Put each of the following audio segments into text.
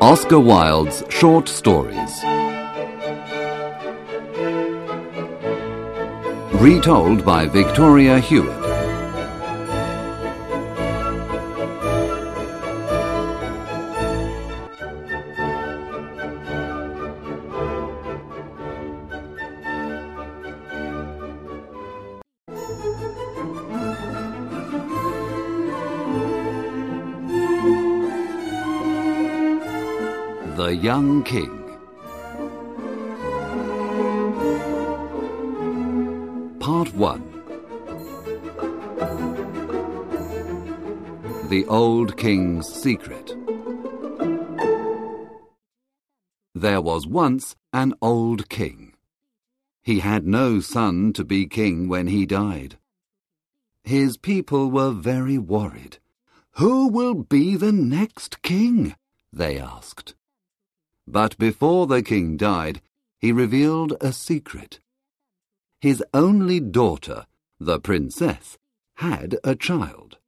Oscar Wilde's short stories. Retold by Victoria Hewitt. The Young King. Part 1 The Old King's Secret. There was once an old king. He had no son to be king when he died. His people were very worried. Who will be the next king? they asked. But before the king died, he revealed a secret. His only daughter, the princess, had a child.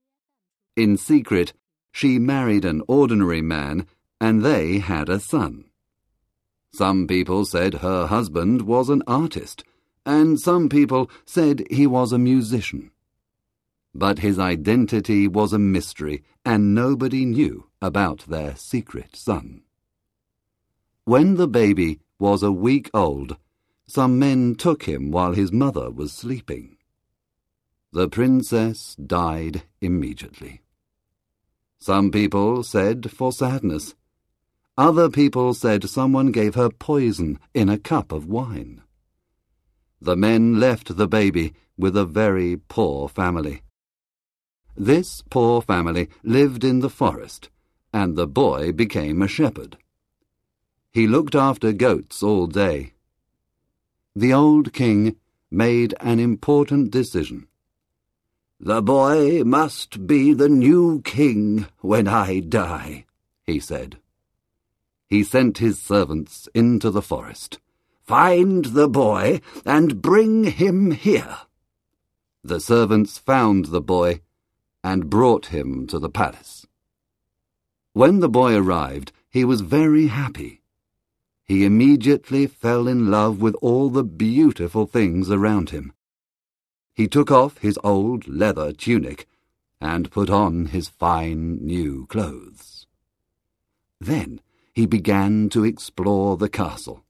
In secret, she married an ordinary man, and they had a son. Some people said her husband was an artist, and some people said he was a musician. But his identity was a mystery, and nobody knew about their secret son. When the baby was a week old, some men took him while his mother was sleeping. The princess died immediately. Some people said for sadness. Other people said someone gave her poison in a cup of wine. The men left the baby with a very poor family. This poor family lived in the forest, and the boy became a shepherd. He looked after goats all day. The old king made an important decision. The boy must be the new king when I die, he said. He sent his servants into the forest. Find the boy and bring him here. The servants found the boy and brought him to the palace. When the boy arrived, he was very happy he immediately fell in love with all the beautiful things around him. He took off his old leather tunic and put on his fine new clothes. Then he began to explore the castle.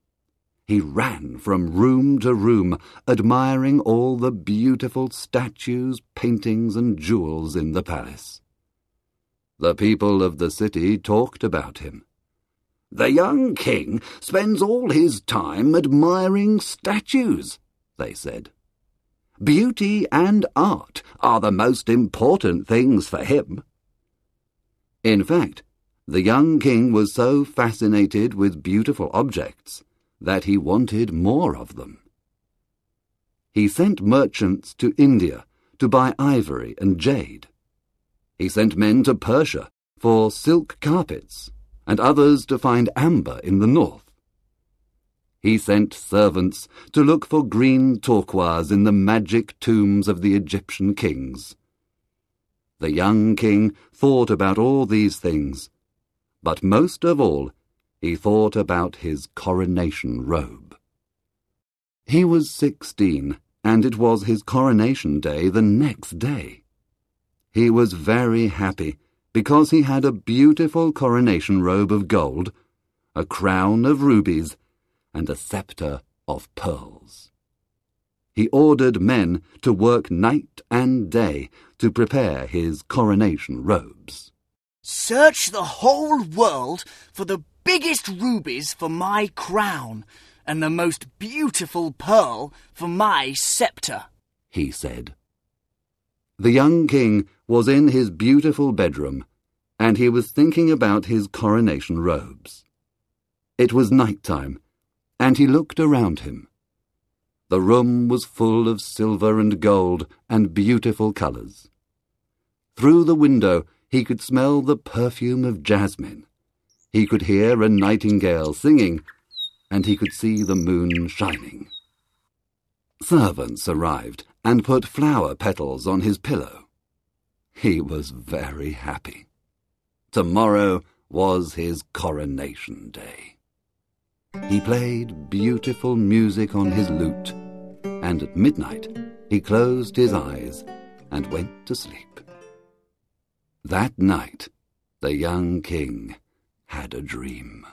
He ran from room to room, admiring all the beautiful statues, paintings, and jewels in the palace. The people of the city talked about him. The young king spends all his time admiring statues, they said. Beauty and art are the most important things for him. In fact, the young king was so fascinated with beautiful objects that he wanted more of them. He sent merchants to India to buy ivory and jade. He sent men to Persia for silk carpets and others to find amber in the north. He sent servants to look for green turquoise in the magic tombs of the Egyptian kings. The young king thought about all these things, but most of all, he thought about his coronation robe. He was sixteen, and it was his coronation day the next day. He was very happy because he had a beautiful coronation robe of gold, a crown of rubies, and a sceptre of pearls. He ordered men to work night and day to prepare his coronation robes. Search the whole world for the biggest rubies for my crown and the most beautiful pearl for my sceptre, he said. The young king was in his beautiful bedroom, and he was thinking about his coronation robes. It was night time, and he looked around him. The room was full of silver and gold and beautiful colours. Through the window he could smell the perfume of jasmine. He could hear a nightingale singing, and he could see the moon shining. Servants arrived and put flower petals on his pillow. He was very happy. Tomorrow was his coronation day. He played beautiful music on his lute, and at midnight he closed his eyes and went to sleep. That night the young king had a dream.